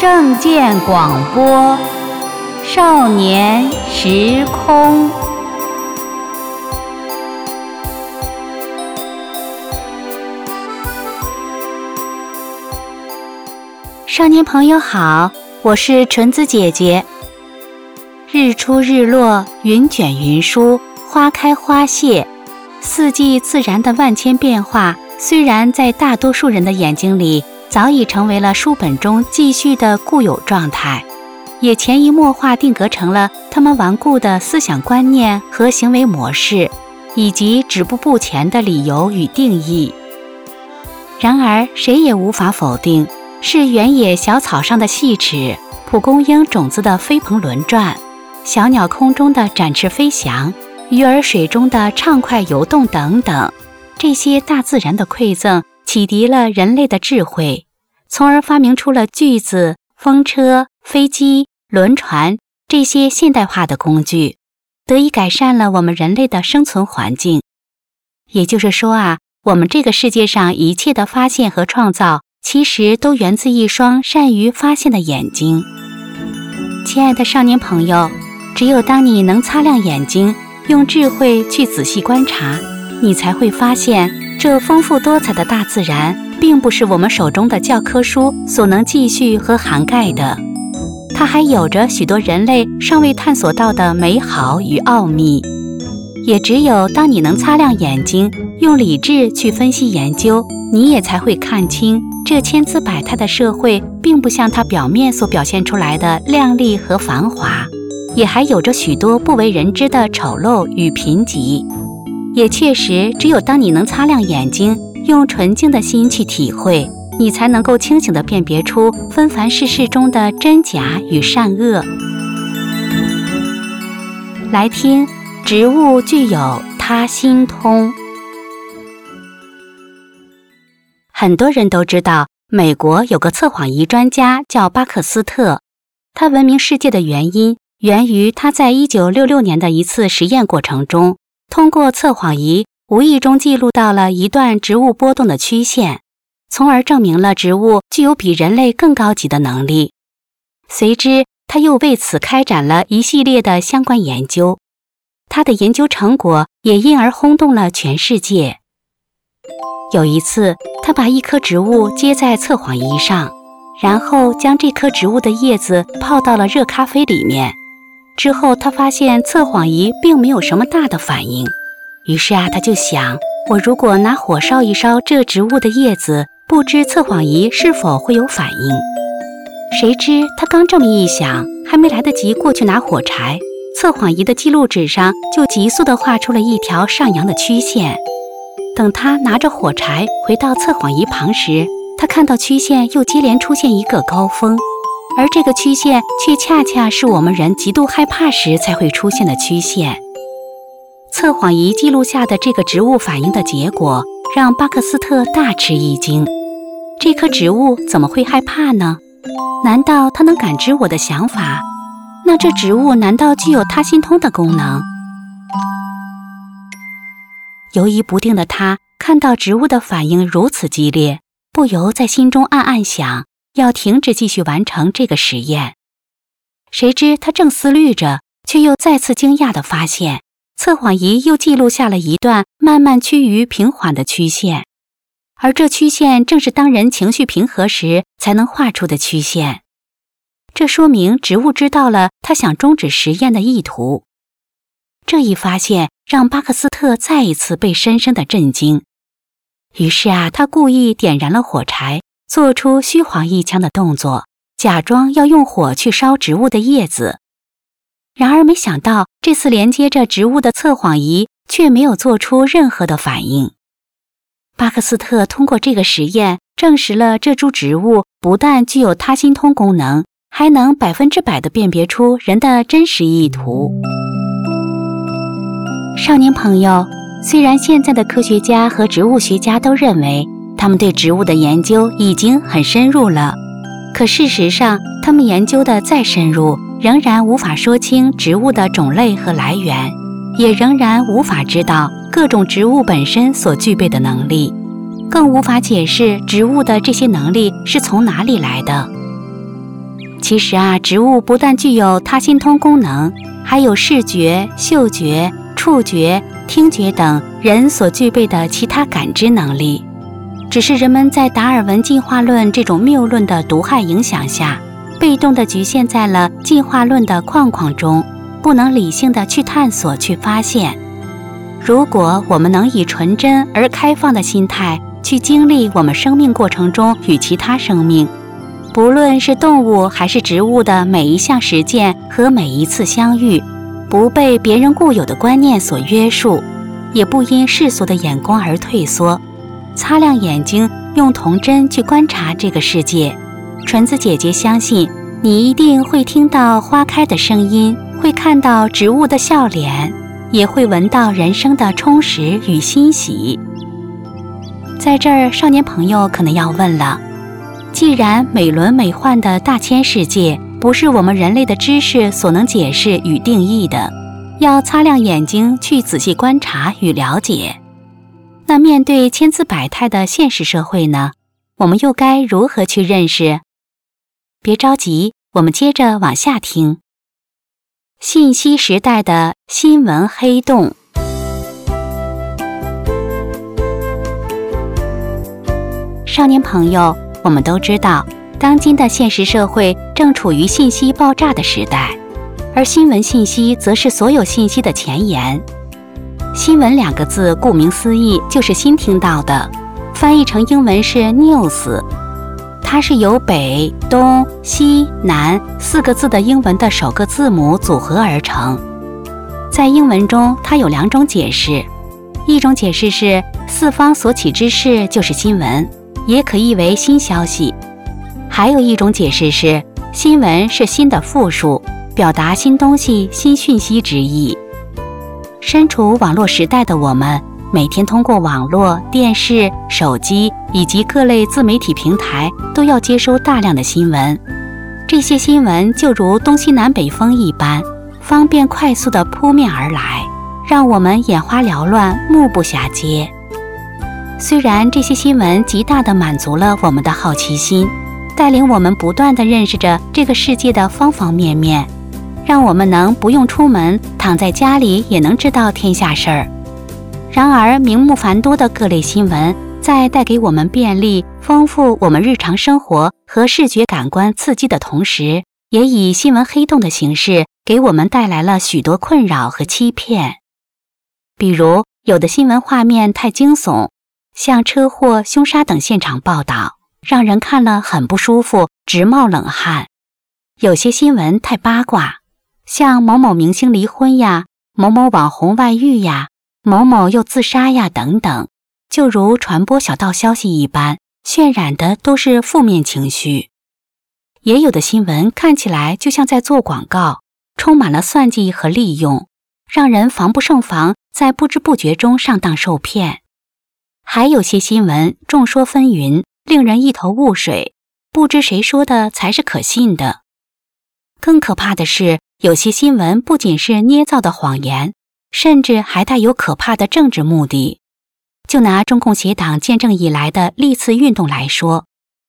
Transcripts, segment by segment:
正见广播，少年时空。少年朋友好，我是纯子姐姐。日出日落，云卷云舒，花开花谢，四季自然的万千变化，虽然在大多数人的眼睛里，早已成为了书本中记叙的固有状态，也潜移默化定格成了他们顽固的思想观念和行为模式，以及止步不前的理由与定义。然而，谁也无法否定，是原野小草上的细齿，蒲公英种子的飞蓬轮转，小鸟空中的展翅飞翔，鱼儿水中的畅快游动等等，这些大自然的馈赠。启迪了人类的智慧，从而发明出了锯子、风车、飞机、轮船这些现代化的工具，得以改善了我们人类的生存环境。也就是说啊，我们这个世界上一切的发现和创造，其实都源自一双善于发现的眼睛。亲爱的少年朋友，只有当你能擦亮眼睛，用智慧去仔细观察，你才会发现。这丰富多彩的大自然，并不是我们手中的教科书所能继续和涵盖的，它还有着许多人类尚未探索到的美好与奥秘。也只有当你能擦亮眼睛，用理智去分析研究，你也才会看清这千姿百态的社会，并不像它表面所表现出来的亮丽和繁华，也还有着许多不为人知的丑陋与贫瘠。也确实，只有当你能擦亮眼睛，用纯净的心去体会，你才能够清醒地辨别出纷繁世事中的真假与善恶。来听，植物具有他心通。很多人都知道，美国有个测谎仪专家叫巴克斯特，他闻名世界的原因源于他在一九六六年的一次实验过程中。通过测谎仪，无意中记录到了一段植物波动的曲线，从而证明了植物具有比人类更高级的能力。随之，他又为此开展了一系列的相关研究，他的研究成果也因而轰动了全世界。有一次，他把一棵植物接在测谎仪上，然后将这棵植物的叶子泡到了热咖啡里面。之后，他发现测谎仪并没有什么大的反应，于是啊，他就想：我如果拿火烧一烧这植物的叶子，不知测谎仪是否会有反应？谁知他刚这么一想，还没来得及过去拿火柴，测谎仪的记录纸上就急速地画出了一条上扬的曲线。等他拿着火柴回到测谎仪旁时，他看到曲线又接连出现一个高峰。而这个曲线却恰恰是我们人极度害怕时才会出现的曲线。测谎仪记录下的这个植物反应的结果，让巴克斯特大吃一惊。这棵植物怎么会害怕呢？难道它能感知我的想法？那这植物难道具有他心通的功能？犹疑不定的他看到植物的反应如此激烈，不由在心中暗暗想。要停止继续完成这个实验，谁知他正思虑着，却又再次惊讶地发现，测谎仪又记录下了一段慢慢趋于平缓的曲线，而这曲线正是当人情绪平和时才能画出的曲线。这说明植物知道了他想终止实验的意图。这一发现让巴克斯特再一次被深深的震惊，于是啊，他故意点燃了火柴。做出虚晃一枪的动作，假装要用火去烧植物的叶子。然而，没想到这次连接着植物的测谎仪却没有做出任何的反应。巴克斯特通过这个实验证实了这株植物不但具有他心通功能，还能百分之百的辨别出人的真实意图。少年朋友，虽然现在的科学家和植物学家都认为，他们对植物的研究已经很深入了，可事实上，他们研究的再深入，仍然无法说清植物的种类和来源，也仍然无法知道各种植物本身所具备的能力，更无法解释植物的这些能力是从哪里来的。其实啊，植物不但具有他心通功能，还有视觉、嗅觉、触觉、听觉等人所具备的其他感知能力。只是人们在达尔文进化论这种谬论的毒害影响下，被动地局限在了进化论的框框中，不能理性地去探索、去发现。如果我们能以纯真而开放的心态去经历我们生命过程中与其他生命，不论是动物还是植物的每一项实践和每一次相遇，不被别人固有的观念所约束，也不因世俗的眼光而退缩，擦亮眼睛，用童真去观察这个世界。纯子姐姐相信，你一定会听到花开的声音，会看到植物的笑脸。也会闻到人生的充实与欣喜。在这儿，少年朋友可能要问了：既然美轮美奂的大千世界不是我们人类的知识所能解释与定义的，要擦亮眼睛去仔细观察与了解，那面对千姿百态的现实社会呢？我们又该如何去认识？别着急，我们接着往下听。信息时代的新闻黑洞。少年朋友，我们都知道，当今的现实社会正处于信息爆炸的时代，而新闻信息则是所有信息的前沿。新闻两个字，顾名思义就是新听到的，翻译成英文是 news。它是由北、东、西、南四个字的英文的首个字母组合而成。在英文中，它有两种解释：一种解释是四方所起之事就是新闻，也可译为新消息；还有一种解释是新闻是新的复数，表达新东西、新讯息之意。身处网络时代的我们。每天通过网络、电视、手机以及各类自媒体平台，都要接收大量的新闻。这些新闻就如东西南北风一般，方便快速地扑面而来，让我们眼花缭乱、目不暇接。虽然这些新闻极大地满足了我们的好奇心，带领我们不断地认识着这个世界的方方面面，让我们能不用出门，躺在家里也能知道天下事儿。然而，名目繁多的各类新闻，在带给我们便利、丰富我们日常生活和视觉感官刺激的同时，也以新闻黑洞的形式给我们带来了许多困扰和欺骗。比如，有的新闻画面太惊悚，像车祸、凶杀等现场报道，让人看了很不舒服，直冒冷汗；有些新闻太八卦，像某某明星离婚呀，某某网红外遇呀。某某又自杀呀，等等，就如传播小道消息一般，渲染的都是负面情绪。也有的新闻看起来就像在做广告，充满了算计和利用，让人防不胜防，在不知不觉中上当受骗。还有些新闻众说纷纭，令人一头雾水，不知谁说的才是可信的。更可怕的是，有些新闻不仅是捏造的谎言。甚至还带有可怕的政治目的。就拿中共协党建政以来的历次运动来说，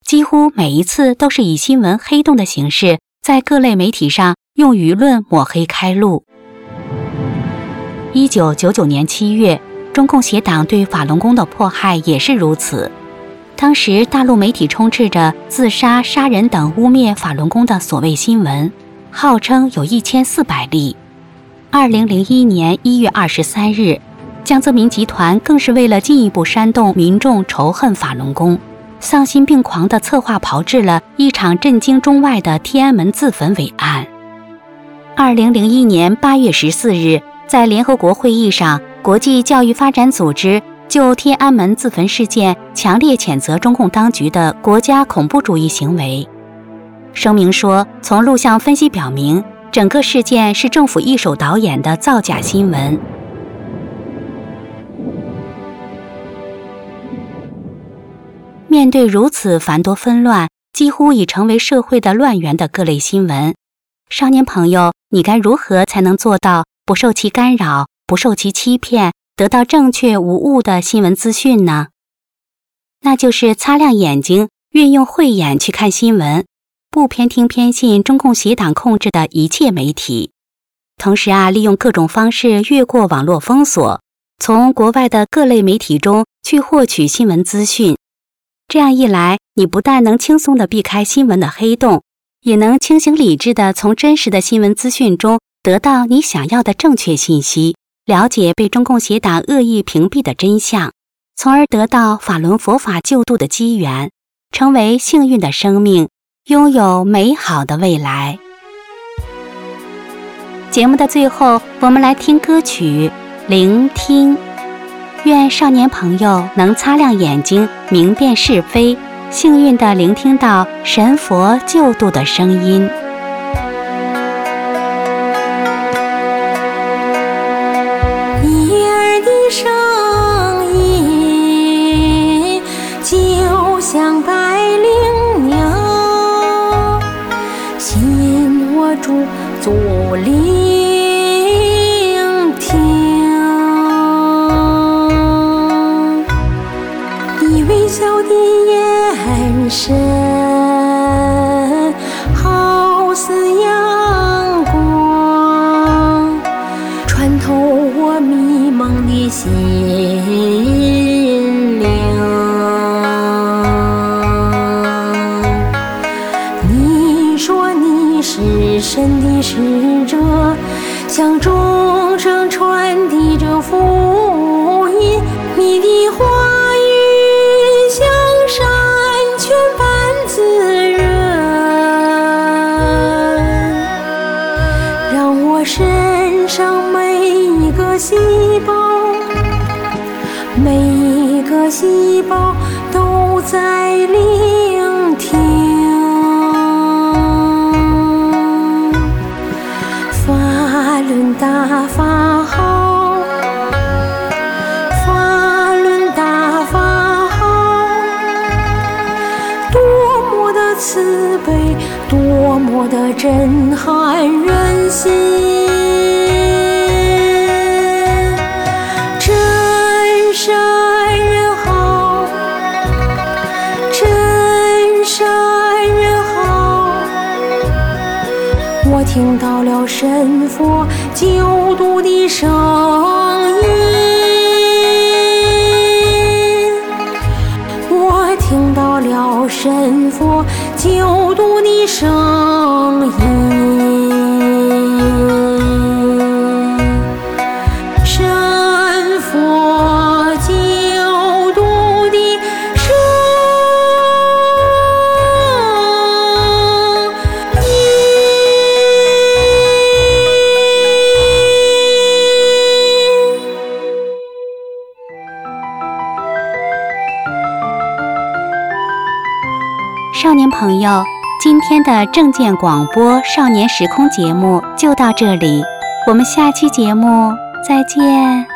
几乎每一次都是以新闻黑洞的形式，在各类媒体上用舆论抹黑开路。一九九九年七月，中共协党对法轮功的迫害也是如此。当时大陆媒体充斥着自杀、杀人等污蔑法轮功的所谓新闻，号称有一千四百例。二零零一年一月二十三日，江泽民集团更是为了进一步煽动民众仇恨法轮功，丧心病狂地策划炮制了一场震惊中外的天安门自焚伟案。二零零一年八月十四日，在联合国会议上，国际教育发展组织就天安门自焚事件强烈谴责中共当局的国家恐怖主义行为。声明说，从录像分析表明。整个事件是政府一手导演的造假新闻。面对如此繁多纷乱、几乎已成为社会的乱源的各类新闻，少年朋友，你该如何才能做到不受其干扰、不受其欺骗，得到正确无误的新闻资讯呢？那就是擦亮眼睛，运用慧眼去看新闻。不偏听偏信中共邪党控制的一切媒体，同时啊，利用各种方式越过网络封锁，从国外的各类媒体中去获取新闻资讯。这样一来，你不但能轻松的避开新闻的黑洞，也能清醒理智的从真实的新闻资讯中得到你想要的正确信息，了解被中共邪党恶意屏蔽的真相，从而得到法轮佛法救度的机缘，成为幸运的生命，拥有美好的未来。节目的最后，我们来听歌曲《聆听》。愿少年朋友能擦亮眼睛，明辨是非，幸运地聆听到神佛救度的声音。你的声音，就像百驻足聆听你微笑的眼神好似阳光穿透我迷蒙的心。像钟声传递着福音，你的话语像山泉般自然，让我身上每一个细胞，每一个细胞都在灵。大法好，法轮大法好，多么的慈悲，多么的震撼人心。真善人好，真善人好，我听到了神佛九度的声音，我听到了神佛九度的声朋友，今天的证件广播少年时空节目就到这里，我们下期节目再见。